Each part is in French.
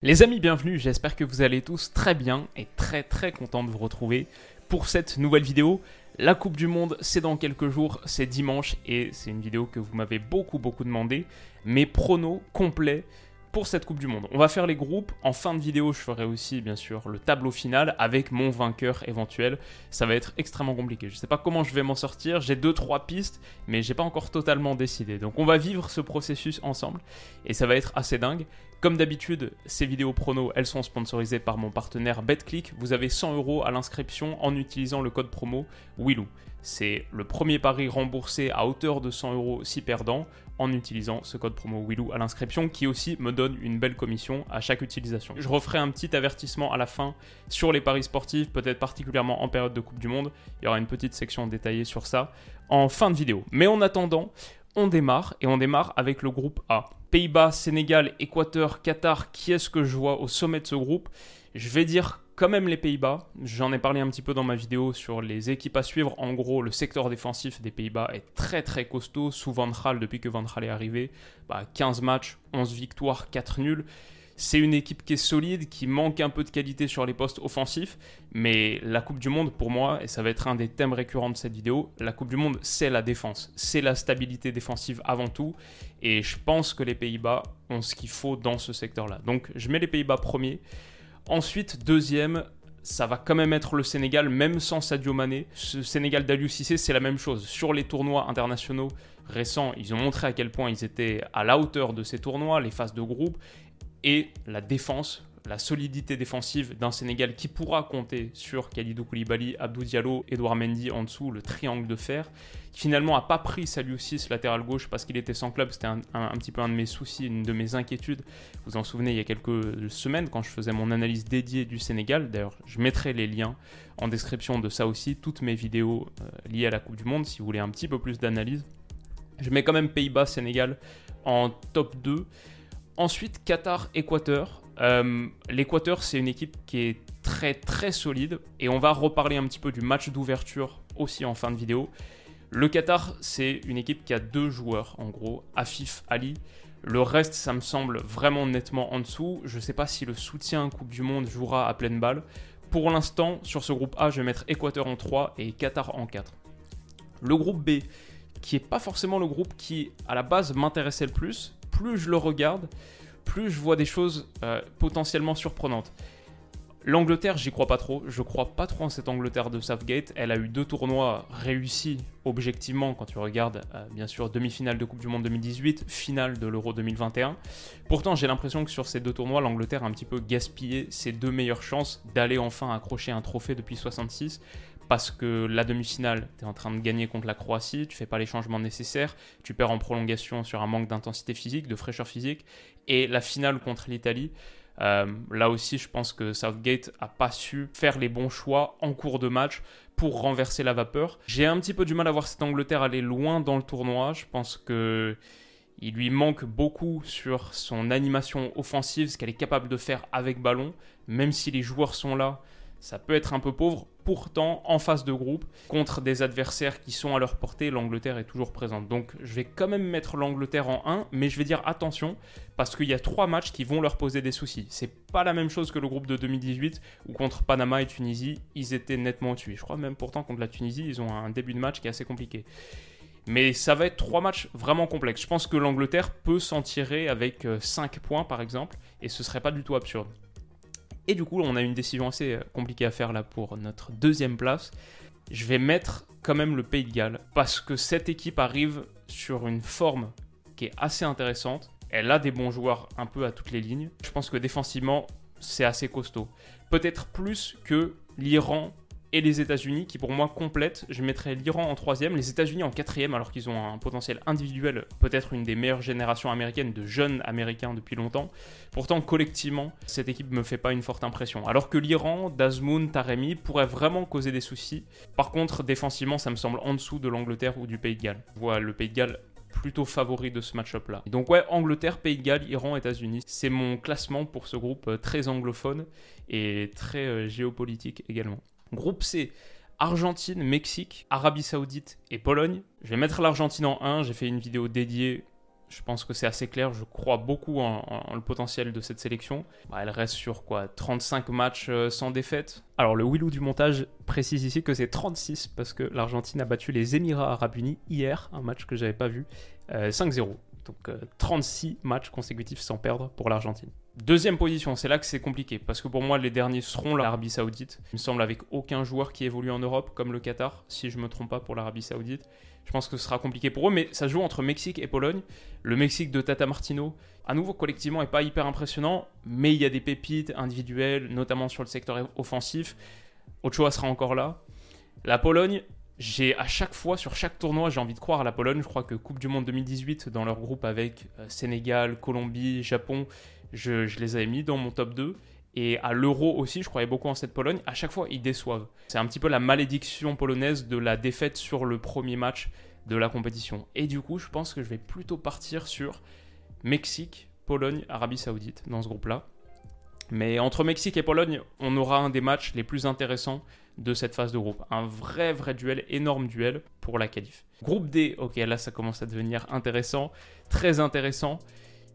Les amis, bienvenue, j'espère que vous allez tous très bien et très très content de vous retrouver pour cette nouvelle vidéo. La Coupe du Monde, c'est dans quelques jours, c'est dimanche et c'est une vidéo que vous m'avez beaucoup beaucoup demandé. Mes pronos complets pour cette Coupe du Monde. On va faire les groupes. En fin de vidéo, je ferai aussi, bien sûr, le tableau final avec mon vainqueur éventuel. Ça va être extrêmement compliqué. Je ne sais pas comment je vais m'en sortir. J'ai deux, trois pistes, mais j'ai pas encore totalement décidé. Donc, on va vivre ce processus ensemble et ça va être assez dingue. Comme d'habitude, ces vidéos prono, elles sont sponsorisées par mon partenaire BetClick. Vous avez 100 euros à l'inscription en utilisant le code promo WILOU. C'est le premier pari remboursé à hauteur de 100 euros si perdant en utilisant ce code promo WILOU à l'inscription qui aussi me donne une belle commission à chaque utilisation. Je referai un petit avertissement à la fin sur les paris sportifs, peut-être particulièrement en période de Coupe du Monde. Il y aura une petite section détaillée sur ça en fin de vidéo. Mais en attendant, on démarre et on démarre avec le groupe A. Pays-Bas, Sénégal, Équateur, Qatar, qui est-ce que je vois au sommet de ce groupe? Je vais dire quand même les Pays-Bas. J'en ai parlé un petit peu dans ma vidéo sur les équipes à suivre. En gros, le secteur défensif des Pays-Bas est très très costaud. Sous Van Gaal, depuis que Van Gaal est arrivé, 15 bah, matchs, 11 victoires, 4 nuls. C'est une équipe qui est solide, qui manque un peu de qualité sur les postes offensifs, mais la Coupe du Monde, pour moi, et ça va être un des thèmes récurrents de cette vidéo, la Coupe du Monde, c'est la défense, c'est la stabilité défensive avant tout, et je pense que les Pays-Bas ont ce qu'il faut dans ce secteur-là. Donc je mets les Pays-Bas premiers. Ensuite, deuxième, ça va quand même être le Sénégal, même sans Sadio Mané. Ce Sénégal d'Aliou Cissé, c'est la même chose. Sur les tournois internationaux récents, ils ont montré à quel point ils étaient à la hauteur de ces tournois, les phases de groupe, et la défense la solidité défensive d'un Sénégal qui pourra compter sur Khalidou Koulibaly, Abdou Diallo, Edouard Mendy en dessous, le triangle de fer, qui finalement n'a pas pris Saliou 6 latéral gauche parce qu'il était sans club, c'était un, petit peu un de mes soucis, une de mes inquiétudes. Vous vous en souvenez il y a quelques semaines quand je faisais mon analyse dédiée du Sénégal, d'ailleurs je mettrai les liens en description de ça aussi, toutes mes vidéos euh, liées à la Coupe du Monde si vous voulez un petit peu plus d'analyse. Je mets quand même Pays-Bas, Sénégal en top 2. Ensuite, Qatar, Équateur. Euh, L'Équateur, c'est une équipe qui est très très solide et on va reparler un petit peu du match d'ouverture aussi en fin de vidéo. Le Qatar, c'est une équipe qui a deux joueurs en gros, Afif, Ali. Le reste, ça me semble vraiment nettement en dessous. Je ne sais pas si le soutien Coupe du Monde jouera à pleine balle. Pour l'instant, sur ce groupe A, je vais mettre Équateur en 3 et Qatar en 4. Le groupe B, qui n'est pas forcément le groupe qui, à la base, m'intéressait le plus, plus je le regarde, plus je vois des choses euh, potentiellement surprenantes. L'Angleterre, j'y crois pas trop. Je crois pas trop en cette Angleterre de Southgate. Elle a eu deux tournois réussis objectivement quand tu regardes, euh, bien sûr, demi-finale de Coupe du Monde 2018, finale de l'Euro 2021. Pourtant, j'ai l'impression que sur ces deux tournois, l'Angleterre a un petit peu gaspillé ses deux meilleures chances d'aller enfin accrocher un trophée depuis 66 parce que la demi-finale, tu es en train de gagner contre la Croatie, tu fais pas les changements nécessaires, tu perds en prolongation sur un manque d'intensité physique, de fraîcheur physique, et la finale contre l'Italie, euh, là aussi, je pense que Southgate a pas su faire les bons choix en cours de match pour renverser la vapeur. J'ai un petit peu du mal à voir cette Angleterre aller loin dans le tournoi. Je pense que il lui manque beaucoup sur son animation offensive, ce qu'elle est capable de faire avec ballon, même si les joueurs sont là ça peut être un peu pauvre. Pourtant, en face de groupe, contre des adversaires qui sont à leur portée, l'Angleterre est toujours présente. Donc, je vais quand même mettre l'Angleterre en 1, mais je vais dire attention, parce qu'il y a trois matchs qui vont leur poser des soucis. C'est pas la même chose que le groupe de 2018, où contre Panama et Tunisie, ils étaient nettement tués. Je crois même pourtant contre la Tunisie, ils ont un début de match qui est assez compliqué. Mais ça va être trois matchs vraiment complexes. Je pense que l'Angleterre peut s'en tirer avec 5 euh, points, par exemple, et ce serait pas du tout absurde. Et du coup, on a une décision assez euh, compliquée à faire là pour notre deuxième place. Je vais mettre quand même le Pays de Galles parce que cette équipe arrive sur une forme qui est assez intéressante. Elle a des bons joueurs un peu à toutes les lignes. Je pense que défensivement, c'est assez costaud. Peut-être plus que l'Iran et les États-Unis qui pour moi complètent. Je mettrais l'Iran en troisième, les États-Unis en quatrième alors qu'ils ont un potentiel individuel, peut-être une des meilleures générations américaines de jeunes américains depuis longtemps. Pourtant collectivement, cette équipe me fait pas une forte impression. Alors que l'Iran, Dazmoun, Taremi pourraient vraiment causer des soucis. Par contre, défensivement, ça me semble en dessous de l'Angleterre ou du Pays de Galles. Voilà, le Pays de Galles plutôt favori de ce match-up là. Donc ouais, Angleterre, Pays de Galles, Iran, États-Unis. C'est mon classement pour ce groupe euh, très anglophone et très euh, géopolitique également. Groupe C, Argentine, Mexique, Arabie Saoudite et Pologne. Je vais mettre l'Argentine en 1, j'ai fait une vidéo dédiée. Je pense que c'est assez clair, je crois beaucoup en, le potentiel de cette sélection. Bah, elle reste sur quoi? 35 matchs euh, sans défaite. Alors le Willou du montage précise ici que c'est 36 parce que l'Argentine a battu les Émirats Arabes Unis hier, un match que j'avais pas vu, 5-0. Euh, Donc 36 euh, matchs consécutifs sans perdre pour l'Argentine. Deuxième position, c'est là que c'est compliqué, parce que pour moi, les derniers seront l'Arabie Saoudite. Il me semble avec aucun joueur qui évolue en Europe, comme le Qatar, si je ne me trompe pas pour l'Arabie Saoudite. Je pense que ce sera compliqué pour eux, mais ça joue entre Mexique et Pologne. Le Mexique de Tata Martino, à nouveau, collectivement, n'est pas hyper impressionnant, mais il y a des pépites individuelles, notamment sur le secteur offensif. Ochoa sera encore là. La Pologne, j'ai à chaque fois, sur chaque tournoi, j'ai envie de croire à la Pologne. Je crois que Coupe du Monde 2018, dans leur groupe avec euh, Sénégal, Colombie, Japon, je, les avais mis dans mon top 2. Et à l'euro aussi, je croyais beaucoup en cette Pologne. À chaque fois, ils déçoivent. C'est un petit peu la malédiction polonaise de la défaite sur le premier match de la compétition. Et du coup, je pense que je vais plutôt partir sur Mexique, Pologne, Arabie Saoudite dans ce groupe-là. Mais entre Mexique et Pologne, on aura un des matchs les plus intéressants de cette phase de groupe. Un vrai, vrai duel, énorme duel pour la qualif. Groupe D, ok, là ça commence à devenir intéressant, très intéressant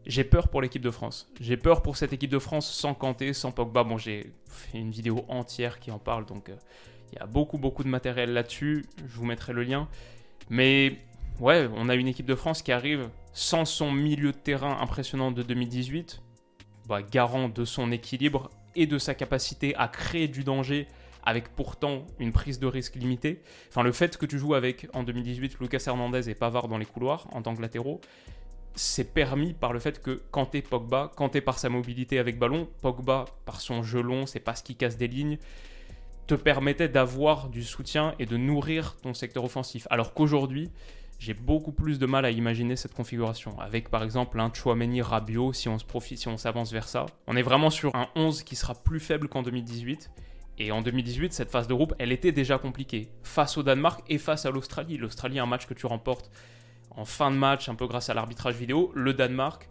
j'ai peur pour l'équipe de France. J'ai peur pour cette équipe de France sans Kanté, sans Pogba. Bon, j'ai fait une vidéo entière qui en parle, donc euh, il y a beaucoup, beaucoup de matériel là-dessus. Je vous mettrai le lien. Mais ouais, on a une équipe de France qui arrive sans son milieu de terrain impressionnant de 2018, bah, garant de son équilibre et de sa capacité à créer du danger avec pourtant une prise de risque limitée. Enfin, le fait que tu joues avec, en 2018, Lucas Hernandez et Pavard dans les couloirs en tant que latéraux, c'est permis par le fait que t'es Pogba, t'es par sa mobilité avec ballon, Pogba par son jeu long, c'est pas ce qui casse des lignes, te permettait d'avoir du soutien et de nourrir ton secteur offensif. Alors qu'aujourd'hui, j'ai beaucoup plus de mal à imaginer cette configuration. Avec par exemple un Chouameni Rabiot, si on profite, si on s'avance vers ça. On est vraiment sur un 11 qui sera plus faible qu'en 2018. Et en 2018, cette phase de groupe, elle était déjà compliquée. Face au Danemark et face à l'Australie. L'Australie, un match que tu remportes en fin de match, un peu grâce à l'arbitrage vidéo, le Danemark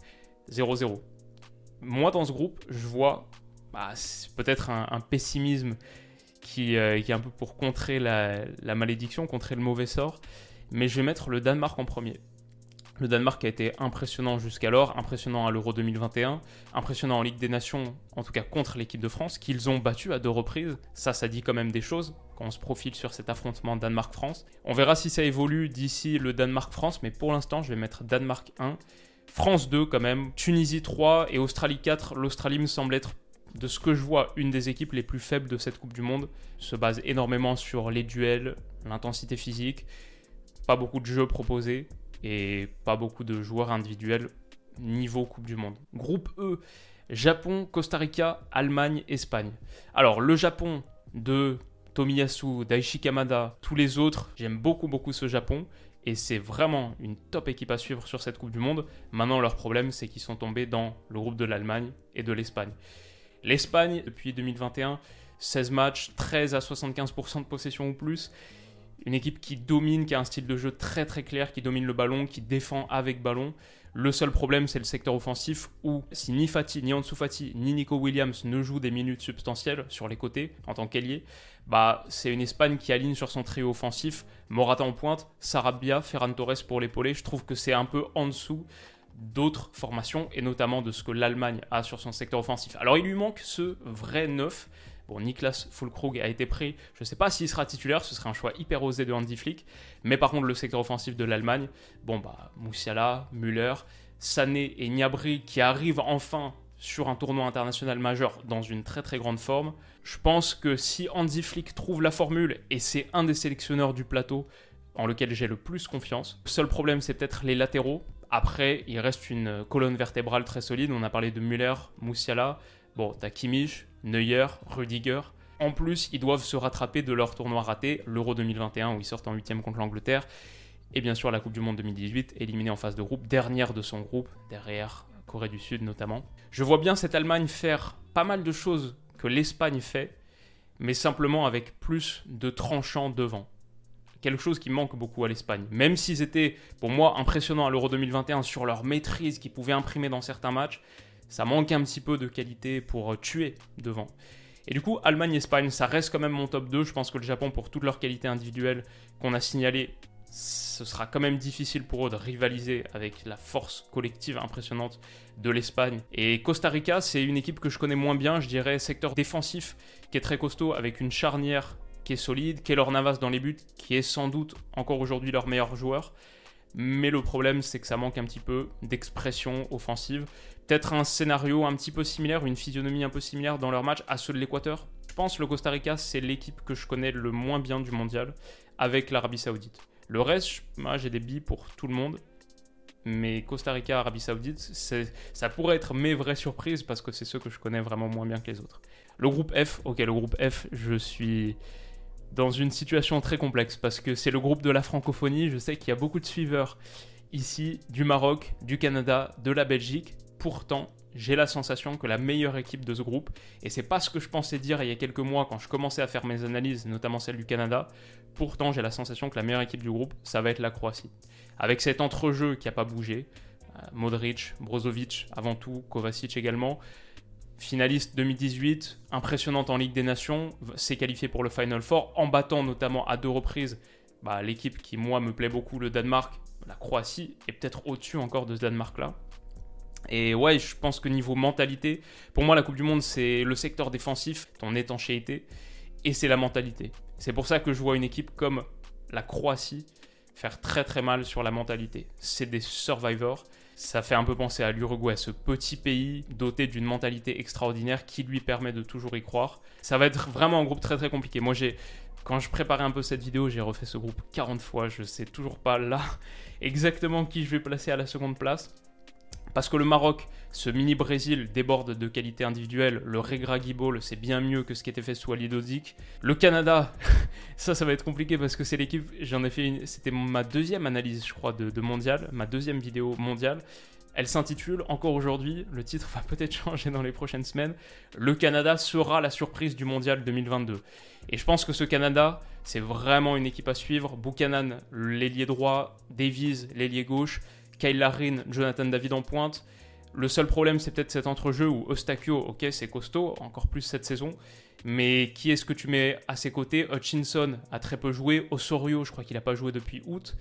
0-0. Moi, dans ce groupe, je vois bah, peut-être un, pessimisme qui, euh, qui, est un peu pour contrer la, la, malédiction, contrer le mauvais sort, mais je vais mettre le Danemark en premier. Le Danemark a été impressionnant jusqu'alors, impressionnant à l'Euro 2021, impressionnant en Ligue des Nations, en tout cas contre l'équipe de France, qu'ils ont battu à deux reprises. Ça, ça dit quand même des choses quand on se profile sur cet affrontement Danemark-France. On verra si ça évolue d'ici le Danemark-France, mais pour l'instant, je vais mettre Danemark 1, France 2 quand même, Tunisie 3 et Australie 4. L'Australie me semble être de ce que je vois, une des équipes les plus faibles de cette Coupe du Monde. Se base énormément sur les duels, l'intensité physique, pas beaucoup de jeux proposés et pas beaucoup de joueurs individuels niveau Coupe du Monde. Groupe E, Japon, Costa Rica, Allemagne, Espagne. Alors le Japon de Tomiyasu, Daichi Kamada, tous les autres, j'aime beaucoup beaucoup ce Japon et c'est vraiment une top équipe à suivre sur cette Coupe du Monde. Maintenant leur problème c'est qu'ils sont tombés dans le groupe de l'Allemagne et de l'Espagne. L'Espagne depuis 2021, 16 matchs, 13 à 75% de possession ou plus une équipe qui domine, qui a un style de jeu très très clair, qui domine le ballon, qui défend avec ballon. Le seul problème, c'est le secteur offensif où si ni Fati, ni Ansu Fati, ni Nico Williams ne jouent des minutes substantielles sur les côtés en tant qu'ailier, bah c'est une Espagne qui aligne sur son trio offensif Morata en pointe, Sarabia, Ferran Torres pour l'épauler. Je trouve que c'est un peu en dessous d'autres formations et notamment de ce que l'Allemagne a sur son secteur offensif. Alors il lui manque ce vrai neuf Bon, Niklas Fulkrug a été pris. Je ne sais pas s'il sera titulaire, ce serait un choix hyper osé de Andy Flick. Mais par contre, le secteur offensif de l'Allemagne, bon, bah, Moussiala, Müller, Sané et Gnabry qui arrivent enfin sur un tournoi international majeur dans une très très grande forme. Je pense que si Andy Flick trouve la formule, et c'est un des sélectionneurs du plateau en lequel j'ai le plus confiance, le seul problème c'est peut-être les latéraux. Après, il reste une colonne vertébrale très solide. On a parlé de Müller, Moussiala. Bon, t'as Kimmich, Neuer, Rudiger. En plus, ils doivent se rattraper de leur tournoi raté, l'Euro 2021 où ils sortent en huitième contre l'Angleterre, et bien sûr la Coupe du Monde 2018, éliminée en phase de groupe, dernière de son groupe, derrière Corée du Sud notamment. Je vois bien cette Allemagne faire pas mal de choses que l'Espagne fait, mais simplement avec plus de tranchants devant. Quelque chose qui manque beaucoup à l'Espagne. Même s'ils étaient, pour moi, impressionnants à l'Euro 2021 sur leur maîtrise qu'ils pouvaient imprimer dans certains matchs, ça manque un petit peu de qualité pour tuer devant. Et du coup, Allemagne-Espagne, ça reste quand même mon top 2. Je pense que le Japon, pour toutes leurs qualités individuelles qu'on a signalées, ce sera quand même difficile pour eux de rivaliser avec la force collective impressionnante de l'Espagne. Et Costa Rica, c'est une équipe que je connais moins bien, je dirais secteur défensif qui est très costaud avec une charnière qui est solide, Keylor Navas dans les buts, qui est sans doute encore aujourd'hui leur meilleur joueur. Mais le problème, c'est que ça manque un petit peu d'expression offensive. Peut-être un scénario un petit peu similaire, une physionomie un peu similaire dans leur match à ceux de l'Équateur. Je pense que le Costa Rica, c'est l'équipe que je connais le moins bien du mondial, avec l'Arabie Saoudite. Le reste, moi j'ai des billes pour tout le monde. Mais Costa Rica, Arabie Saoudite, ça pourrait être mes vraies surprises parce que c'est ceux que je connais vraiment moins bien que les autres. Le groupe F, ok, le groupe F, je suis dans une situation très complexe parce que c'est le groupe de la francophonie. Je sais qu'il y a beaucoup de suiveurs ici du Maroc, du Canada, de la Belgique. Pourtant, j'ai la sensation que la meilleure équipe de ce groupe, et c'est pas ce que je pensais dire il y a quelques mois quand je commençais à faire mes analyses, notamment celle du Canada, pourtant j'ai la sensation que la meilleure équipe du groupe, ça va être la Croatie. Avec cet entrejeu qui n'a pas bougé, euh, Modric, Brozovic avant tout, Kovacic également, finaliste 2018, impressionnante en Ligue des Nations, s'est qualifié pour le Final Four, en battant notamment à deux reprises bah, l'équipe qui moi me plaît beaucoup, le Danemark, la Croatie, est peut-être au-dessus encore de ce Danemark-là. Et ouais, je pense que niveau mentalité, pour moi, la Coupe du Monde, c'est le secteur défensif, ton étanchéité, et c'est la mentalité. C'est pour ça que je vois une équipe comme la Croatie faire très très mal sur la mentalité. C'est des survivors. Ça fait un peu penser à l'Uruguay, ce petit pays doté d'une mentalité extraordinaire qui lui permet de toujours y croire. Ça va être vraiment un groupe très très compliqué. Moi, j'ai, quand je préparais un peu cette vidéo, j'ai refait ce groupe 40 fois. Je sais toujours pas là exactement qui je vais placer à la seconde place. Parce que le Maroc, ce mini Brésil déborde de qualité individuelle. Le Regragui Ball, c'est bien mieux que ce qui était fait sous Ali Dozik. Le Canada, ça, ça va être compliqué parce que c'est l'équipe. J'en ai fait une. C'était ma deuxième analyse, je crois, de, de mondial, ma deuxième vidéo mondiale. Elle s'intitule encore aujourd'hui, le titre va peut-être changer dans les prochaines semaines, Le Canada sera la surprise du mondial 2022. Et je pense que ce Canada, c'est vraiment une équipe à suivre. Buchanan, l'ailier droit, Davies, l'ailier gauche, Kyle Larin, Jonathan David en pointe. Le seul problème, c'est peut-être cet entrejeu où Eustachio, ok, c'est costaud, encore plus cette saison. Mais qui est-ce que tu mets à ses côtés? Hutchinson a très peu joué. Osorio, je crois qu'il n'a pas joué depuis août.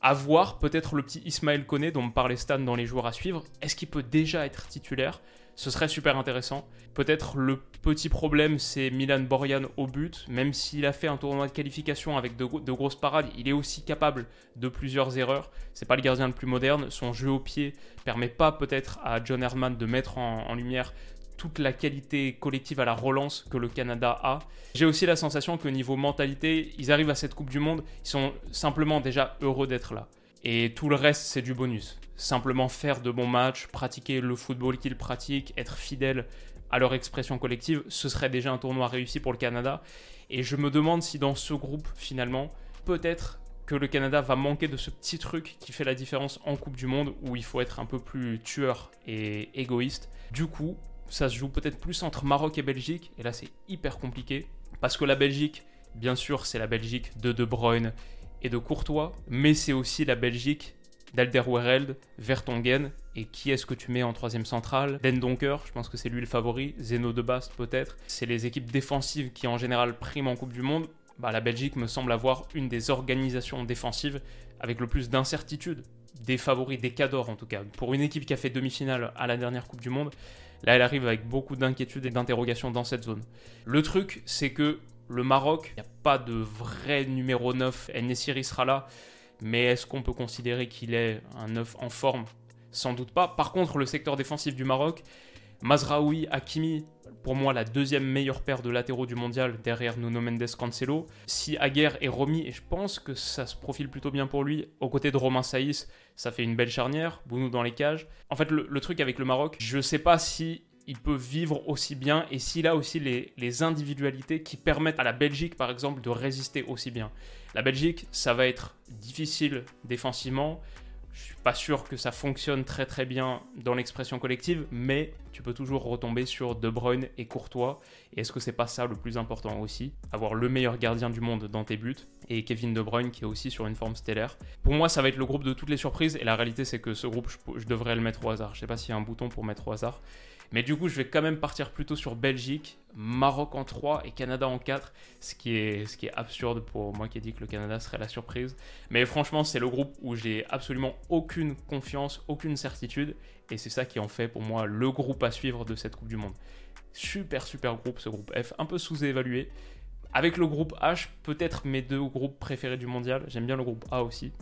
À voir, peut-être le petit Ismaël Koné, dont me parlait Stan dans les joueurs à suivre. Est-ce qu'il peut déjà être titulaire? Ce serait super intéressant. Peut-être le petit problème, c'est Milan Borjan au but. Même s'il a fait un tournoi de qualification avec de, grosses parades, il est aussi capable de plusieurs erreurs. C'est pas le gardien le plus moderne. Son jeu au pied permet pas peut-être à John Herman de mettre en, lumière toute la qualité collective à la relance que le Canada a. J'ai aussi la sensation que niveau mentalité, ils arrivent à cette Coupe du Monde, ils sont simplement déjà heureux d'être là. Et tout le reste, c'est du bonus simplement faire de bons matchs, pratiquer le football qu'ils pratiquent, être fidèles à leur expression collective, ce serait déjà un tournoi réussi pour le Canada. Et je me demande si dans ce groupe, finalement, peut-être que le Canada va manquer de ce petit truc qui fait la différence en Coupe du Monde, où il faut être un peu plus tueur et égoïste. Du coup, ça se joue peut-être plus entre Maroc et Belgique, et là c'est hyper compliqué, parce que la Belgique, bien sûr, c'est la Belgique de De Bruyne et de Courtois, mais c'est aussi la Belgique d'Alderweireld, Vertonghen, et qui est-ce que tu mets en troisième centrale? Den Donker, je pense que c'est lui le favori, Zeno de Bast peut-être. C'est les équipes défensives qui en général priment en Coupe du Monde. Bah, la Belgique me semble avoir une des organisations défensives avec le plus d'incertitude, des favoris, des cadors en tout cas. Pour une équipe qui a fait demi-finale à la dernière Coupe du Monde, là elle arrive avec beaucoup d'inquiétude et d'interrogation dans cette zone. Le truc, c'est que le Maroc, il n'y a pas de vrai numéro 9, Nessiri sera là. Mais est-ce qu'on peut considérer qu'il est un neuf en forme? Sans doute pas. Par contre, le secteur défensif du Maroc, Mazraoui, Hakimi, pour moi la deuxième meilleure paire de latéraux du mondial derrière Nuno Mendes Cancelo. Si Aguerre est remis, et je pense que ça se profile plutôt bien pour lui, aux côtés de Romain Saïs, ça fait une belle charnière, Bounou dans les cages. En fait, le, truc avec le Maroc, je sais pas si il peut vivre aussi bien et s'il a aussi les, individualités qui permettent à la Belgique, par exemple, de résister aussi bien. La Belgique, ça va être difficile défensivement. Je suis pas sûr que ça fonctionne très très bien dans l'expression collective, mais tu peux toujours retomber sur De Bruyne et Courtois. Et est-ce que c'est pas ça le plus important aussi? Avoir le meilleur gardien du monde dans tes buts et Kevin De Bruyne qui est aussi sur une forme stellaire. Pour moi, ça va être le groupe de toutes les surprises et la réalité c'est que ce groupe, je, je devrais le mettre au hasard. Je sais pas s'il y a un bouton pour mettre au hasard. Mais du coup, je vais quand même partir plutôt sur Belgique, Maroc en 3 et Canada en 4, ce qui est, absurde pour moi qui ai dit que le Canada serait la surprise. Mais franchement, c'est le groupe où j'ai absolument aucune confiance, aucune certitude, et c'est ça qui en fait pour moi le groupe à suivre de cette Coupe du Monde. Super, super groupe, ce groupe F, un peu sous-évalué. Avec le groupe H, peut-être mes deux groupes préférés du mondial. J'aime bien le groupe A aussi.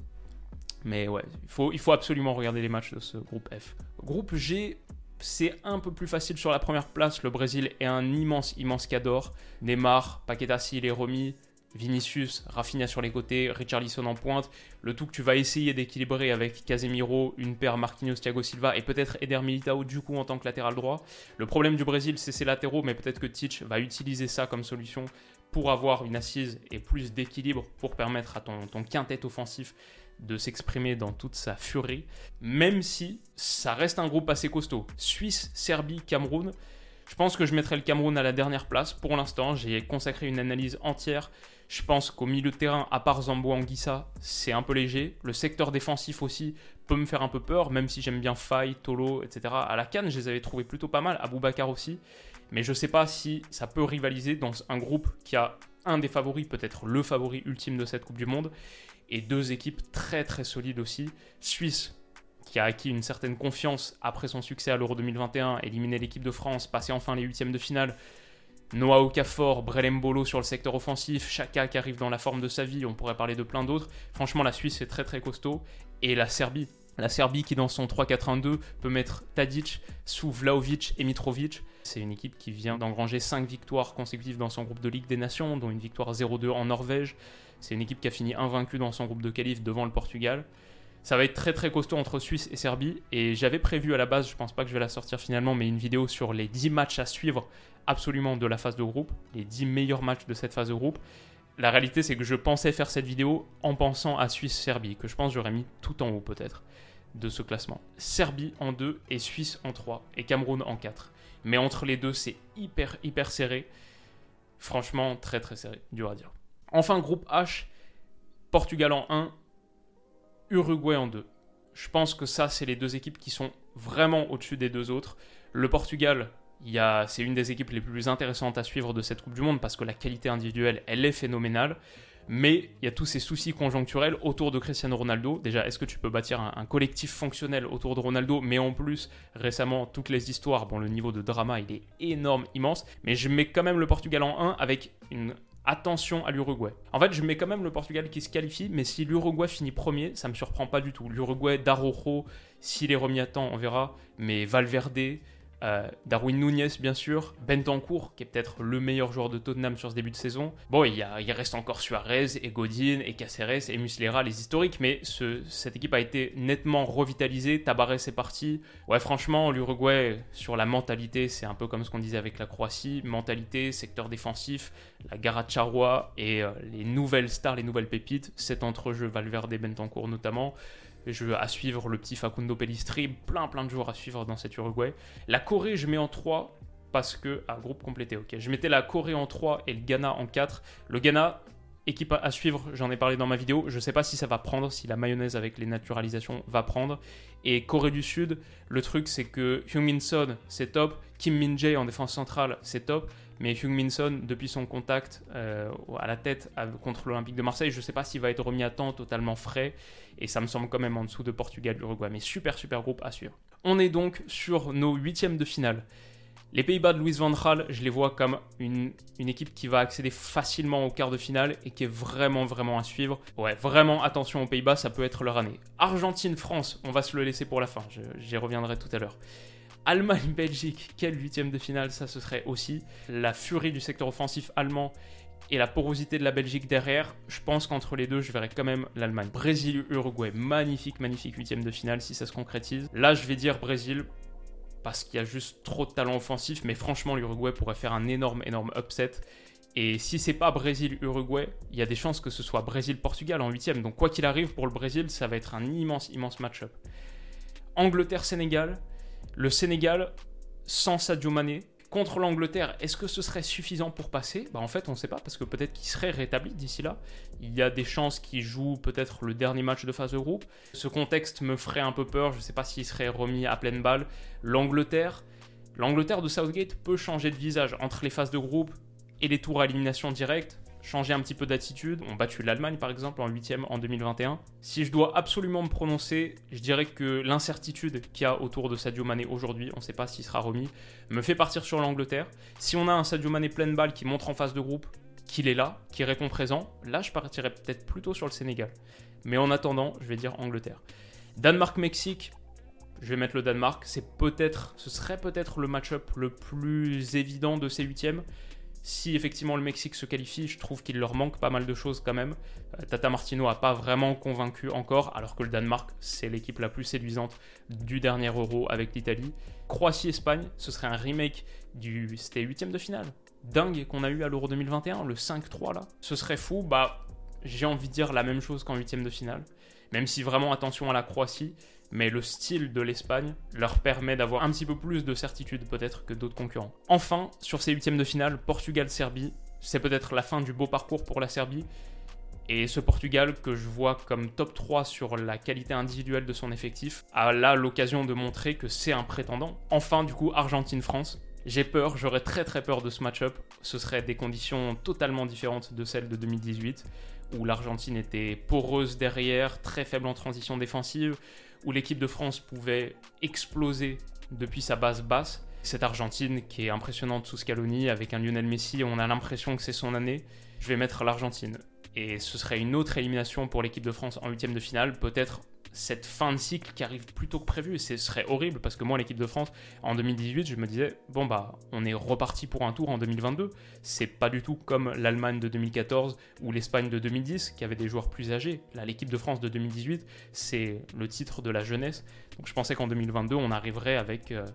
Mais ouais, il faut absolument regarder les matchs de ce groupe F. Groupe G, c'est un peu plus facile sur la première place. Le Brésil est un immense, immense cador. Neymar, Paqueta s'il est remis, Vinicius, Rafinha sur les côtés, Richarlison en pointe. Le tout que tu vas essayer d'équilibrer avec Casemiro, une paire Marquinhos, Thiago Silva et peut-être Eder Militao du coup en tant que latéral droit. Le problème du Brésil, c'est ses latéraux, mais peut-être que Titch va utiliser ça comme solution pour avoir une assise et plus d'équilibre pour permettre à ton quintet offensif de s'exprimer dans toute sa furie, même si ça reste un groupe assez costaud. Suisse, Serbie, Cameroun. Je pense que je mettrai le Cameroun à la dernière place. Pour l'instant, j'ai consacré une analyse entière. Je pense qu'au milieu de terrain, à part Zambo Anguissa, c'est un peu léger. Le secteur défensif aussi peut me faire un peu peur, même si j'aime bien Faye, Tolo, etc. À la canne, je les avais trouvés plutôt pas mal. Aboubacar aussi. Mais je ne sais pas si ça peut rivaliser dans un groupe qui a un des favoris, peut-être le favori ultime de cette Coupe du Monde et deux équipes très très solides aussi. Suisse, qui a acquis une certaine confiance après son succès à l'Euro 2021, éliminé l'équipe de France, passé enfin les huitièmes de finale. Noah Okafor, Brelembolo sur le secteur offensif, Chaka qui arrive dans la forme de sa vie, on pourrait parler de plein d'autres. Franchement, la Suisse est très très costaud. Et la Serbie, la Serbie qui dans son 3-4-1-2 peut mettre Tadic sous Vlaovic et Mitrovic. C'est une équipe qui vient d'engranger 5 victoires consécutives dans son groupe de Ligue des Nations, dont une victoire 0-2 en Norvège. C'est une équipe qui a fini invaincue dans son groupe de qualif devant le Portugal. Ça va être très très costaud entre Suisse et Serbie. Et j'avais prévu à la base, je pense pas que je vais la sortir finalement, mais une vidéo sur les 10 matchs à suivre absolument de la phase de groupe, les 10 meilleurs matchs de cette phase de groupe. La réalité, c'est que je pensais faire cette vidéo en pensant à Suisse-Serbie, que je pense j'aurais mis tout en haut peut-être de ce classement. Serbie en 2 et Suisse en 3 et Cameroun en 4. Mais entre les deux, c'est hyper hyper serré. Franchement, très très serré, dur à dire. Enfin, groupe H, Portugal en 1, Uruguay en 2. Je pense que ça, c'est les deux équipes qui sont vraiment au-dessus des deux autres. Le Portugal, c'est une des équipes les plus intéressantes à suivre de cette Coupe du Monde parce que la qualité individuelle, elle est phénoménale. Mais il y a tous ces soucis conjoncturels autour de Cristiano Ronaldo. Déjà, est-ce que tu peux bâtir un, collectif fonctionnel autour de Ronaldo? Mais en plus, récemment, toutes les histoires, bon, le niveau de drama, il est énorme, immense. Mais je mets quand même le Portugal en 1 avec une attention à l'Uruguay. En fait, je mets quand même le Portugal qui se qualifie, mais si l'Uruguay finit premier, ça me surprend pas du tout. L'Uruguay d'Arojo, s'il est remis à temps, on verra. Mais Valverde, euh, Darwin Nunez, bien sûr. Bentancourt, qui est peut-être le meilleur joueur de Tottenham sur ce début de saison. Bon, il, y a, il reste encore Suarez, et Godin, et Caceres, et Muslera, les historiques, mais ce, cette équipe a été nettement revitalisée. Tabarez est parti. Ouais, franchement, l'Uruguay, sur la mentalité, c'est un peu comme ce qu'on disait avec la Croatie. Mentalité, secteur défensif, la Garacharwa et euh, les nouvelles stars, les nouvelles pépites. Cet entrejeu Valverde, Bentancourt notamment. Je veux à suivre le petit Facundo Pellistri, plein plein de jours à suivre dans cet Uruguay. La Corée, je mets en 3 parce que. Ah, groupe complété, ok. Je mettais la Corée en 3 et le Ghana en 4. Le Ghana, équipe à suivre, j'en ai parlé dans ma vidéo. Je ne sais pas si ça va prendre, si la mayonnaise avec les naturalisations va prendre. Et Corée du Sud, le truc c'est que Hyung Min Son, c'est top. Kim Min Jae en défense centrale, c'est top. Mais Hugh Minson, depuis son contact euh, à la tête contre l'Olympique de Marseille, je ne sais pas s'il va être remis à temps, totalement frais. Et ça me semble quand même en dessous de Portugal, Uruguay. Mais super, super groupe à suivre. On est donc sur nos huitièmes de finale. Les Pays-Bas de Louis Van Gaal, je les vois comme une, une, équipe qui va accéder facilement au quart de finale et qui est vraiment, vraiment à suivre. Ouais, vraiment attention aux Pays-Bas, ça peut être leur année. Argentine-France, on va se le laisser pour la fin, j'y reviendrai tout à l'heure. Allemagne-Belgique, quel huitième de finale ça ce serait aussi. La furie du secteur offensif allemand et la porosité de la Belgique derrière, je pense qu'entre les deux, je verrais quand même l'Allemagne. Brésil-Uruguay, magnifique, magnifique huitième de finale si ça se concrétise. Là, je vais dire Brésil parce qu'il y a juste trop de talent offensif, mais franchement, l'Uruguay pourrait faire un énorme, énorme upset. Et si c'est pas Brésil-Uruguay, il y a des chances que ce soit Brésil-Portugal en huitième. Donc quoi qu'il arrive pour le Brésil, ça va être un immense, immense match-up. Angleterre-Sénégal. Le Sénégal sans Sadio contre l'Angleterre, est-ce que ce serait suffisant pour passer? Bah En fait, on ne sait pas parce que peut-être qu'il serait rétabli d'ici là. Il y a des chances qu'il joue peut-être le dernier match de phase de groupe. Ce contexte me ferait un peu peur. Je ne sais pas s'il serait remis à pleine balle. L'Angleterre, l'Angleterre de Southgate peut changer de visage entre les phases de groupe et les tours à élimination directe changer un petit peu d'attitude. On battu l'Allemagne par exemple en 8 en 2021. Si je dois absolument me prononcer, je dirais que l'incertitude qu'il y a autour de Sadio Mané aujourd'hui, on ne sait pas s'il sera remis, me fait partir sur l'Angleterre. Si on a un Sadio Mané pleine balle qui montre en face de groupe qu'il est là, qui répond présent, là je partirais peut-être plutôt sur le Sénégal. Mais en attendant, je vais dire Angleterre. Danemark-Mexique, je vais mettre le Danemark. C'est peut-être, ce serait peut-être le match-up le plus évident de ces huitièmes si effectivement le Mexique se qualifie, je trouve qu'il leur manque pas mal de choses quand même. Euh, Tata Martino n'a pas vraiment convaincu encore, alors que le Danemark, c'est l'équipe la plus séduisante du dernier Euro avec l'Italie. Croatie-Espagne, ce serait un remake du. C'était huitième de finale. Dingue qu'on a eu à l'Euro 2021, le 5-3 là. Ce serait fou, bah j'ai envie de dire la même chose qu'en huitième de finale. Même si vraiment attention à la Croatie, mais le style de l'Espagne leur permet d'avoir un petit peu plus de certitude peut-être que d'autres concurrents. Enfin, sur ces huitièmes de finale, Portugal-Serbie, c'est peut-être la fin du beau parcours pour la Serbie. Et ce Portugal que je vois comme top 3 sur la qualité individuelle de son effectif a là l'occasion de montrer que c'est un prétendant. Enfin, du coup, Argentine-France. J'ai peur, j'aurais très très peur de ce match-up. Ce serait des conditions totalement différentes de celles de 2018, où l'Argentine était poreuse derrière, très faible en transition défensive, où l'équipe de France pouvait exploser depuis sa base basse. Cette Argentine qui est impressionnante sous Scaloni avec un Lionel Messi, on a l'impression que c'est son année. Je vais mettre l'Argentine. Et ce serait une autre élimination pour l'équipe de France en huitième de finale, peut-être cette fin de cycle qui arrive plus tôt que prévu. Ce serait horrible parce que moi, l'équipe de France, en 2018, je me disais, bon, bah, on est reparti pour un tour en 2022. C'est pas du tout comme l'Allemagne de 2014 ou l'Espagne de 2010 qui avait des joueurs plus âgés. Là, l'équipe de France de 2018, c'est le titre de la jeunesse. Donc je pensais qu'en 2022, on arriverait avec. Euh,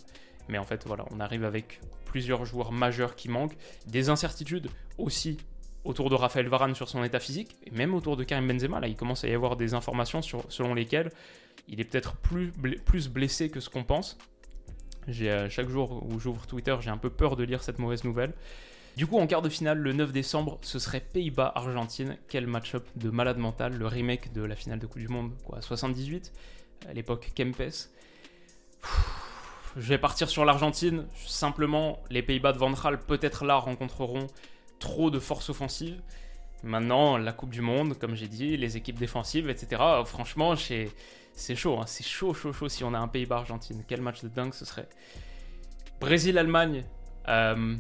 mais en fait, voilà, on arrive avec plusieurs joueurs majeurs qui manquent, des incertitudes aussi autour de Raphaël Varane sur son état physique, et même autour de Karim Benzema. Là, il commence à y avoir des informations sur, selon lesquelles il est peut-être plus, plus blessé que ce qu'on pense. J'ai, euh, chaque jour où j'ouvre Twitter, j'ai un peu peur de lire cette mauvaise nouvelle. Du coup, en quart de finale, le 9 décembre, ce serait Pays-Bas-Argentine. Quel match-up de malade mental, le remake de la finale de Coupe du Monde, quoi, 78, à l'époque Kempes. Je vais partir sur l'Argentine. Simplement, les Pays-Bas de Van peut-être là, rencontreront trop de force offensive. Maintenant, la Coupe du Monde, comme j'ai dit, les équipes défensives, etc. Franchement, c'est chaud. Hein. C'est chaud, chaud, chaud si on a un Pays-Bas-Argentine. Quel match de dingue ce serait. Brésil-Allemagne. Euh,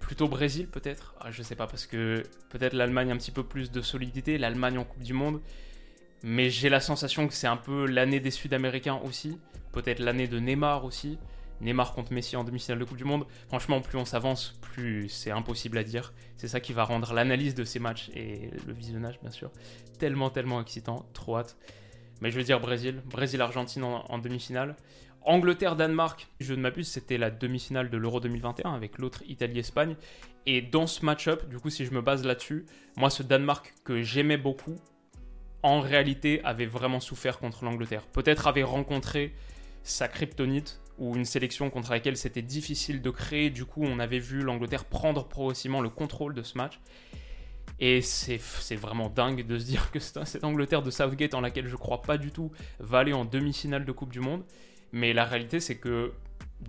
plutôt Brésil peut-être ah, Je sais pas, parce que peut-être l'Allemagne un petit peu plus de solidité, l'Allemagne en Coupe du Monde. Mais j'ai la sensation que c'est un peu l'année des Sud-Américains aussi. Peut-être l'année de Neymar aussi. Neymar contre Messi en demi-finale de Coupe du Monde. Franchement, plus on s'avance, plus c'est impossible à dire. C'est ça qui va rendre l'analyse de ces matchs et le visionnage, bien sûr, tellement, tellement excitant. Trop hâte. Mais je veux dire Brésil, Brésil-Argentine en, demi-finale. Angleterre-Danemark, je ne m'abuse, c'était la demi-finale de l'Euro 2021 avec l'autre Italie-Espagne. Et dans ce match-up, du coup, si je me base là-dessus, moi, ce Danemark que j'aimais beaucoup, en réalité, avait vraiment souffert contre l'Angleterre. Peut-être avait rencontré sa kryptonite ou une sélection contre laquelle c'était difficile de créer. Du coup, on avait vu l'Angleterre prendre progressivement le contrôle de ce match. Et c'est vraiment dingue de se dire que cette Angleterre de Southgate, en laquelle je crois pas du tout, va aller en demi-finale de Coupe du Monde. Mais la réalité, c'est que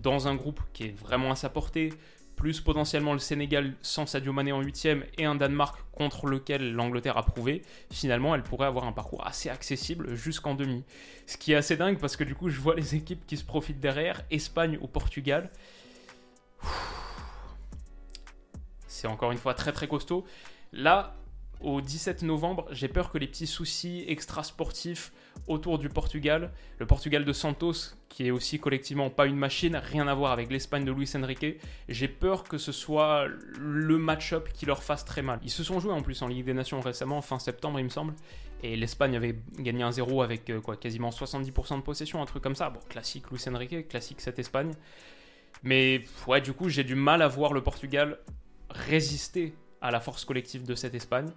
dans un groupe qui est vraiment à sa portée, plus potentiellement le Sénégal sans Sadio Mané en huitième et un Danemark contre lequel l'Angleterre a prouvé, finalement elle pourrait avoir un parcours assez accessible jusqu'en demi. Ce qui est assez dingue parce que du coup je vois les équipes qui se profitent derrière, Espagne ou Portugal. C'est encore une fois très très costaud. Là, au 17 novembre, j'ai peur que les petits soucis extra-sportifs autour du Portugal, le Portugal de Santos, qui est aussi collectivement pas une machine, rien à voir avec l'Espagne de Luis Enrique, j'ai peur que ce soit le match-up qui leur fasse très mal. Ils se sont joués en plus en Ligue des Nations récemment, fin septembre il me semble, et l'Espagne avait gagné un 0 avec euh, quoi, quasiment 70% de possession, un truc comme ça. Bon, classique Luis Enrique, classique cette Espagne. Mais ouais, du coup, j'ai du mal à voir le Portugal résister à la force collective de cette Espagne.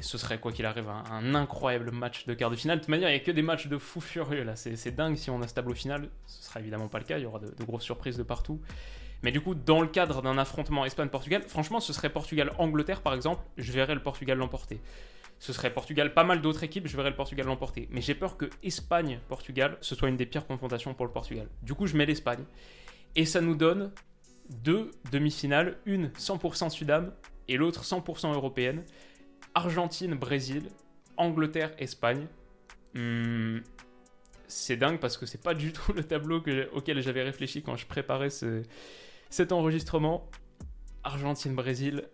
Ce serait, quoi qu'il arrive, un, incroyable match de quart de finale. De toute manière, il n'y a que des matchs de fou furieux là. C'est dingue si on a ce tableau final. Ce sera évidemment pas le cas. Il y aura de, grosses surprises de partout. Mais du coup, dans le cadre d'un affrontement Espagne-Portugal, franchement, ce serait Portugal-Angleterre par exemple. Je verrais le Portugal l'emporter. Ce serait Portugal, pas mal d'autres équipes, je verrais le Portugal l'emporter. Mais j'ai peur que Espagne-Portugal, ce soit une des pires confrontations pour le Portugal. Du coup, je mets l'Espagne. Et ça nous donne deux demi-finales, une 100% Sudam et l'autre 100% européenne. Argentine-Brésil, Angleterre-Espagne. Hmm, c'est dingue parce que c'est pas du tout le tableau auquel j'avais réfléchi quand je préparais cet enregistrement. Argentine-Brésil,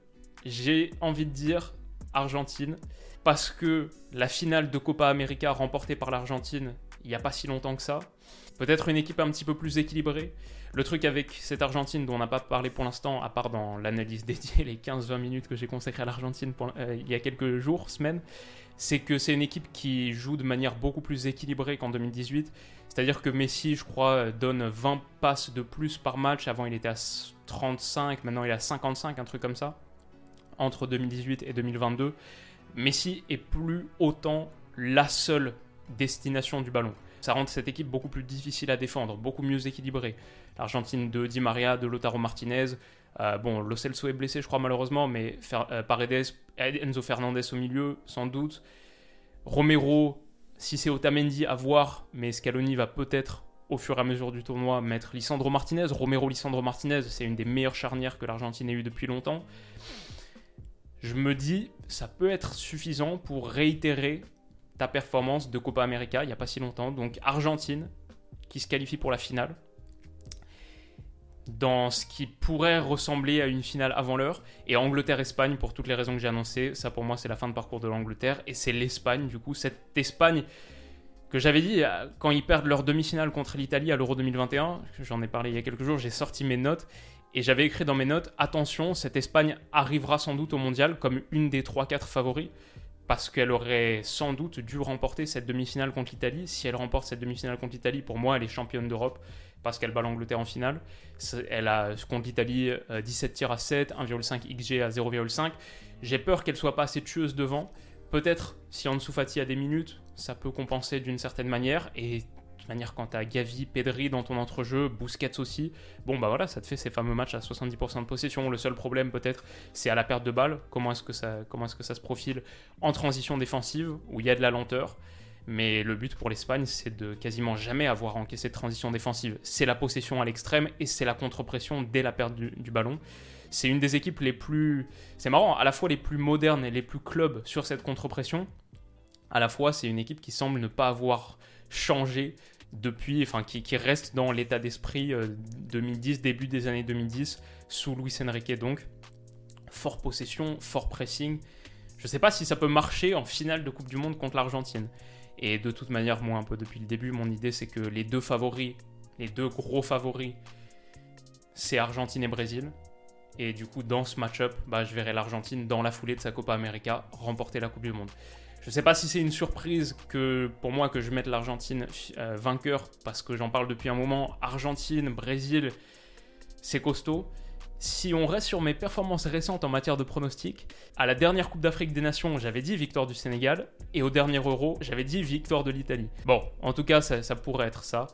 j'ai envie de dire Argentine parce que la finale de Copa América remportée par l'Argentine il n'y a pas si longtemps que ça, peut-être une équipe un petit peu plus équilibrée, le truc avec cette Argentine dont on n'a pas parlé pour l'instant, à part dans l'analyse dédiée, les 15-20 minutes que j'ai consacrées à l'Argentine euh, il y a quelques jours, semaines, c'est que c'est une équipe qui joue de manière beaucoup plus équilibrée qu'en 2018. C'est-à-dire que Messi, je crois, donne 20 passes de plus par match. Avant, il était à 35, maintenant il est à 55, un truc comme ça, entre 2018 et 2022. Messi est plus autant la seule destination du ballon. Ça rend cette équipe beaucoup plus difficile à défendre, beaucoup mieux équilibrée. L'Argentine de Di Maria, de Lotaro Martinez. Euh, bon, Lo Celso est blessé, je crois, malheureusement, mais euh, Paredes, Enzo Fernandez au milieu, sans doute. Romero, si c'est Otamendi, à voir, mais Scaloni va peut-être, au fur et à mesure du tournoi, mettre Lisandro Martinez. Romero, Lisandro Martinez, c'est une des meilleures charnières que l'Argentine ait eu depuis longtemps. Je me dis, ça peut être suffisant pour réitérer ta performance de Copa América il n'y a pas si longtemps. Donc Argentine qui se qualifie pour la finale. Dans ce qui pourrait ressembler à une finale avant l'heure. Et Angleterre-Espagne pour toutes les raisons que j'ai annoncées. Ça pour moi c'est la fin de parcours de l'Angleterre. Et c'est l'Espagne du coup. Cette Espagne que j'avais dit quand ils perdent leur demi-finale contre l'Italie à l'Euro 2021. J'en ai parlé il y a quelques jours. J'ai sorti mes notes. Et j'avais écrit dans mes notes, attention, cette Espagne arrivera sans doute au mondial comme une des 3-4 favoris parce qu'elle aurait sans doute dû remporter cette demi-finale contre l'Italie. Si elle remporte cette demi-finale contre l'Italie, pour moi, elle est championne d'Europe parce qu'elle bat l'Angleterre en finale. Elle a contre l'Italie 17 euh, tirs à 7, 1,5 XG à 0,5. J'ai peur qu'elle soit pas assez tueuse devant. Peut-être si Ansu Fati a des minutes, ça peut compenser d'une certaine manière. Et de manière, quand tu Gavi, Pedri dans ton entrejeu, Busquets aussi, bon bah voilà, ça te fait ces fameux matchs à 70% de possession. Le seul problème peut-être, c'est à la perte de balle. Comment est-ce que ça, comment est-ce que ça se profile en transition défensive où il y a de la lenteur? Mais le but pour l'Espagne, c'est de quasiment jamais avoir encaissé de transition défensive. C'est la possession à l'extrême et c'est la contre-pression dès la perte du, du ballon. C'est une des équipes les plus. C'est marrant, à la fois les plus modernes et les plus clubs sur cette contre-pression. À la fois, c'est une équipe qui semble ne pas avoir changé depuis, enfin qui, reste dans l'état d'esprit 2010, euh, début des années 2010, sous Luis Enrique donc. Fort possession, fort pressing. Je ne sais pas si ça peut marcher en finale de Coupe du Monde contre l'Argentine. Et de toute manière, moi un peu depuis le début, mon idée c'est que les deux favoris, les deux gros favoris, c'est Argentine et Brésil. Et du coup, dans ce match-up, bah, je verrai l'Argentine, dans la foulée de sa Copa América, remporter la Coupe du Monde. Je ne sais pas si c'est une surprise que pour moi que je mette l'Argentine euh, vainqueur parce que j'en parle depuis un moment. Argentine, Brésil, c'est costaud. Si on reste sur mes performances récentes en matière de pronostic, à la dernière Coupe d'Afrique des Nations, j'avais dit victoire du Sénégal, et au dernier Euro, j'avais dit victoire de l'Italie. Bon, en tout cas, ça, pourrait être ça,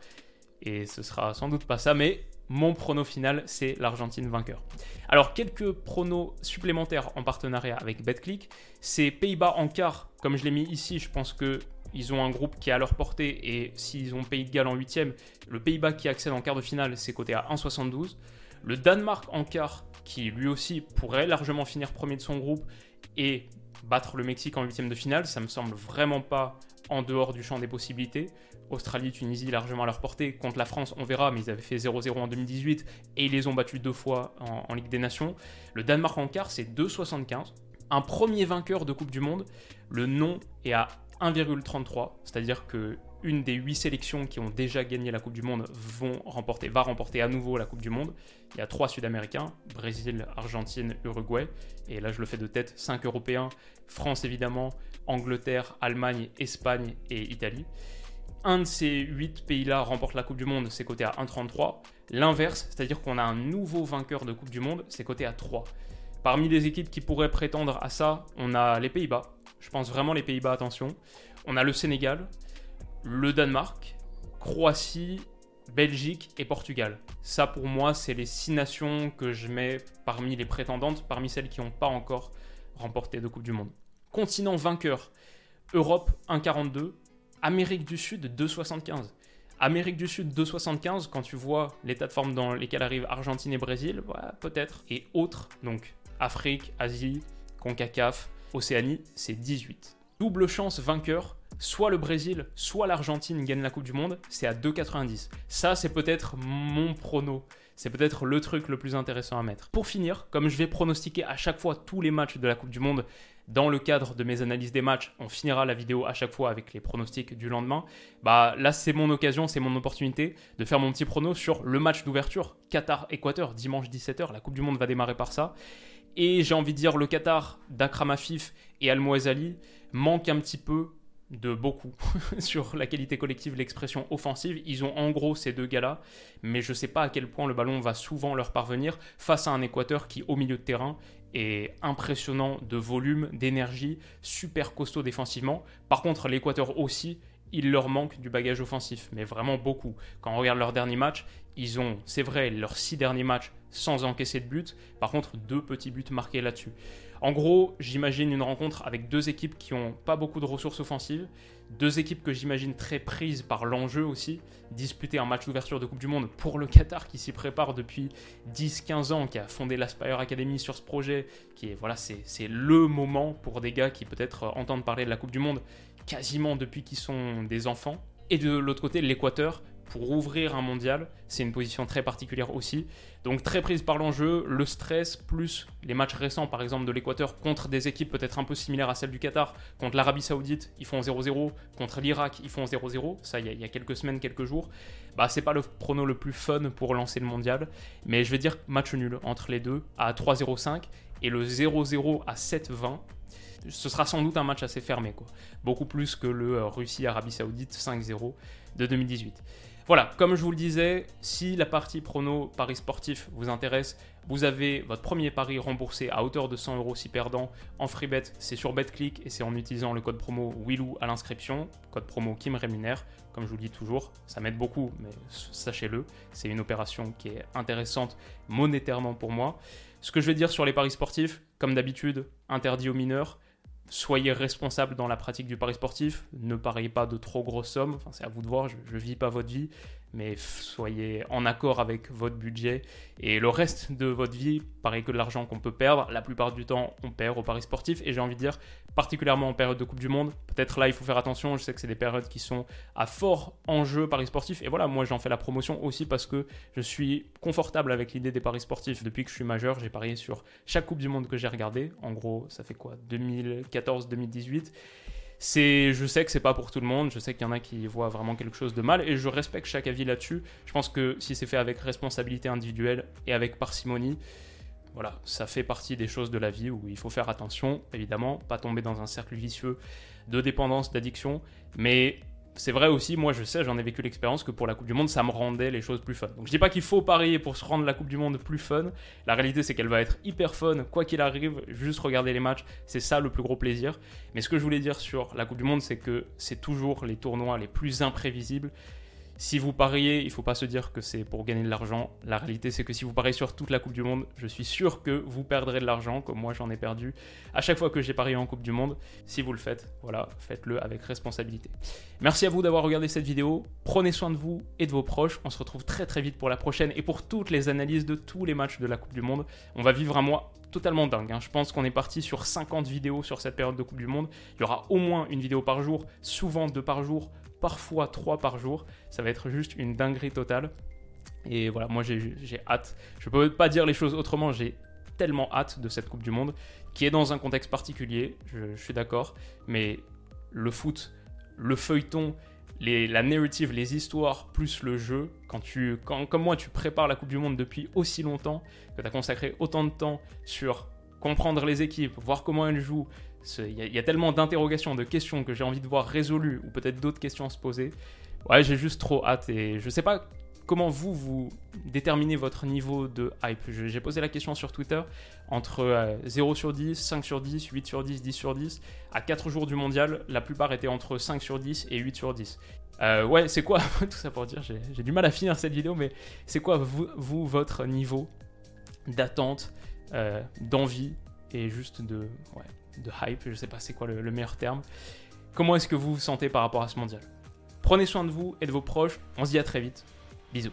et ce sera sans doute pas ça, mais mon prono final, c'est l'Argentine vainqueur. Alors, quelques pronos supplémentaires en partenariat avec BetClick. C'est Pays-Bas en quart, comme je l'ai mis ici, je pense que ils ont un groupe qui est à leur portée et s'ils ont Pays de Galles en huitième, le Pays-Bas qui accède en quart de finale, c'est coté à 1,72. Le Danemark en quart, qui lui aussi pourrait largement finir premier de son groupe et battre le Mexique en huitième de finale, ça me semble vraiment pas en dehors du champ des possibilités. Australie, Tunisie largement à leur portée. Contre la France, on verra, mais ils avaient fait 0-0 en 2018 et ils les ont battus deux fois en, Ligue des Nations. Le Danemark en quart, c'est 2,75. Un premier vainqueur de Coupe du Monde, le nom est à 1,33, c'est-à-dire que une des huit sélections qui ont déjà gagné la Coupe du Monde vont remporter, va remporter à nouveau la Coupe du Monde. Il y a trois Sud-Américains, Brésil, Argentine, Uruguay. Et là, je le fais de tête, cinq Européens, France évidemment, Angleterre, Allemagne, Espagne et Italie. Un de ces huit pays-là remporte la Coupe du Monde, c'est coté à 1,33. L'inverse, c'est-à-dire qu'on a un nouveau vainqueur de Coupe du Monde, c'est coté à 3. Parmi les équipes qui pourraient prétendre à ça, on a les Pays-Bas. Je pense vraiment les Pays-Bas, attention. On a le Sénégal, le Danemark, Croatie, Belgique et Portugal. Ça pour moi, c'est les six nations que je mets parmi les prétendantes, parmi celles qui n'ont pas encore remporté de Coupe du Monde. Continent vainqueur, Europe 1,42, Amérique du Sud 2,75. Amérique du Sud 2,75, quand tu vois l'état de forme dans lesquels arrivent Argentine et Brésil, peut-être. Et autres, donc Afrique, Asie, CONCACAF, Océanie, c'est 18. Double chance vainqueur, soit le Brésil, soit l'Argentine gagnent la Coupe du Monde, c'est à 2,90. Ça, c'est peut-être mon prono. C'est peut-être le truc le plus intéressant à mettre. Pour finir, comme je vais pronostiquer à chaque fois tous les matchs de la Coupe du Monde, dans le cadre de mes analyses des matchs, on finira la vidéo à chaque fois avec les pronostics du lendemain. Bah là, c'est mon occasion, c'est mon opportunité de faire mon petit prono sur le match d'ouverture Qatar-Équateur, dimanche 17h. La Coupe du Monde va démarrer par ça. Et j'ai envie de dire, le Qatar d'Akram Afif et Al Ali manque un petit peu de beaucoup sur la qualité collective, l'expression offensive. Ils ont en gros ces deux gars-là, mais je ne sais pas à quel point le ballon va souvent leur parvenir face à un Équateur qui, au milieu de terrain, est impressionnant de volume, d'énergie, super costaud défensivement. Par contre, l'Équateur aussi, il leur manque du bagage offensif, mais vraiment beaucoup. Quand on regarde leur dernier match, ils ont, c'est vrai, leurs six derniers matchs sans encaisser de but. Par contre, deux petits buts marqués là-dessus. En gros, j'imagine une rencontre avec deux équipes qui n'ont pas beaucoup de ressources offensives, deux équipes que j'imagine très prises par l'enjeu aussi, disputer un match d'ouverture de Coupe du Monde pour le Qatar qui s'y prépare depuis 10-15 ans, qui a fondé l'Aspire Academy sur ce projet, qui est voilà, c'est le moment pour des gars qui peut-être entendent parler de la Coupe du Monde quasiment depuis qu'ils sont des enfants. Et de l'autre côté, l'Équateur, pour ouvrir un mondial, c'est une position très particulière aussi. Donc très prise par l'enjeu, le stress, plus les matchs récents par exemple de l'Équateur contre des équipes peut-être un peu similaires à celles du Qatar, contre l'Arabie Saoudite, ils font 0-0, contre l'Irak, ils font 0-0, ça il y, a quelques semaines, quelques jours. Bah c'est pas le prono le plus fun pour lancer le mondial, mais je vais dire match nul entre les deux à 3-0-5 et le 0-0 à 7-20 ce sera sans doute un match assez fermé. Beaucoup plus que le euh, Russie-Arabie Saoudite 5-0 de 2018. Voilà, comme je vous le disais, si la partie prono Paris sportif vous intéresse, vous avez votre premier pari remboursé à hauteur de 100 euros si perdant en free bet, c'est sur BetClick et c'est en utilisant le code promo WILOU à l'inscription, code promo qui me rémunère, comme je vous le dis toujours, ça m'aide beaucoup, mais sachez-le, c'est une opération qui est intéressante monétairement pour moi. Ce que je vais dire sur les paris sportifs, comme d'habitude, interdit aux mineurs, soyez responsable dans la pratique du pari sportif, ne pariez pas de trop grosses sommes, enfin, c'est à vous de voir, je ne vis pas votre vie, mais soyez en accord avec votre budget. Et le reste de votre vie, pareil que de l'argent qu'on peut perdre, la plupart du temps on perd au paris sportif. Et j'ai envie de dire particulièrement en période de Coupe du Monde, peut-être là il faut faire attention, je sais que c'est des périodes qui sont à fort enjeu paris sportif. Et voilà moi j'en fais la promotion aussi parce que je suis confortable avec l'idée des paris sportifs. Depuis que je suis majeur, j'ai parié sur chaque Coupe du Monde que j'ai regardé, en gros ça fait quoi? 2014-2018 c'est, je sais que c'est pas pour tout le monde, je sais qu'il y en a qui voient vraiment quelque chose de mal et je respecte chaque avis là-dessus. Je pense que si c'est fait avec responsabilité individuelle et avec parcimonie, voilà, ça fait partie des choses de la vie où il faut faire attention, évidemment, pas tomber dans un cercle vicieux de dépendance, d'addiction, mais c'est vrai aussi, moi je sais, j'en ai vécu l'expérience que pour la Coupe du Monde, ça me rendait les choses plus fun. Donc je dis pas qu'il faut parier pour se rendre la Coupe du Monde plus fun. La réalité c'est qu'elle va être hyper fun, quoi qu'il arrive, juste regarder les matchs, c'est ça le plus gros plaisir. Mais ce que je voulais dire sur la Coupe du Monde, c'est que c'est toujours les tournois les plus imprévisibles. Si vous pariez, il ne faut pas se dire que c'est pour gagner de l'argent. La réalité, c'est que si vous pariez sur toute la Coupe du Monde, je suis sûr que vous perdrez de l'argent, comme moi j'en ai perdu à chaque fois que j'ai parié en Coupe du Monde. Si vous le faites, voilà, faites-le avec responsabilité. Merci à vous d'avoir regardé cette vidéo. Prenez soin de vous et de vos proches. On se retrouve très très vite pour la prochaine et pour toutes les analyses de tous les matchs de la Coupe du Monde. On va vivre un mois totalement dingue. Hein. Je pense qu'on est parti sur 50 vidéos sur cette période de Coupe du Monde. Il y aura au moins une vidéo par jour, souvent deux par jour, parfois trois par jour. Ça va être juste une dinguerie totale. Et voilà, moi j'ai hâte. Je peux pas dire les choses autrement, j'ai tellement hâte de cette Coupe du Monde, qui est dans un contexte particulier, je, suis d'accord, mais le foot, le feuilleton, la narrative, les histoires, plus le jeu, quand tu, quand, comme moi, tu prépares la Coupe du Monde depuis aussi longtemps, que tu as consacré autant de temps sur comprendre les équipes, voir comment elles jouent, il y, y, a tellement d'interrogations, de questions que j'ai envie de voir résolues, ou peut-être d'autres questions à se poser. Ouais, j'ai juste trop hâte et je sais pas comment vous, vous déterminez votre niveau de hype J'ai posé la question sur Twitter entre 0 euh, sur 10, 5 sur 10, 8 sur 10, 10 sur 10. À 4 jours du mondial, la plupart étaient entre 5 sur 10 et 8 sur 10. Euh, ouais, c'est quoi Tout ça pour dire, j'ai du mal à finir cette vidéo, mais c'est quoi vous, vous, votre niveau d'attente, euh, d'envie et juste de, ouais, de hype Je sais pas c'est quoi le, le meilleur terme. Comment est-ce que vous vous sentez par rapport à ce mondial? Prenez soin de vous et de vos proches. On se dit à très vite. Bisous.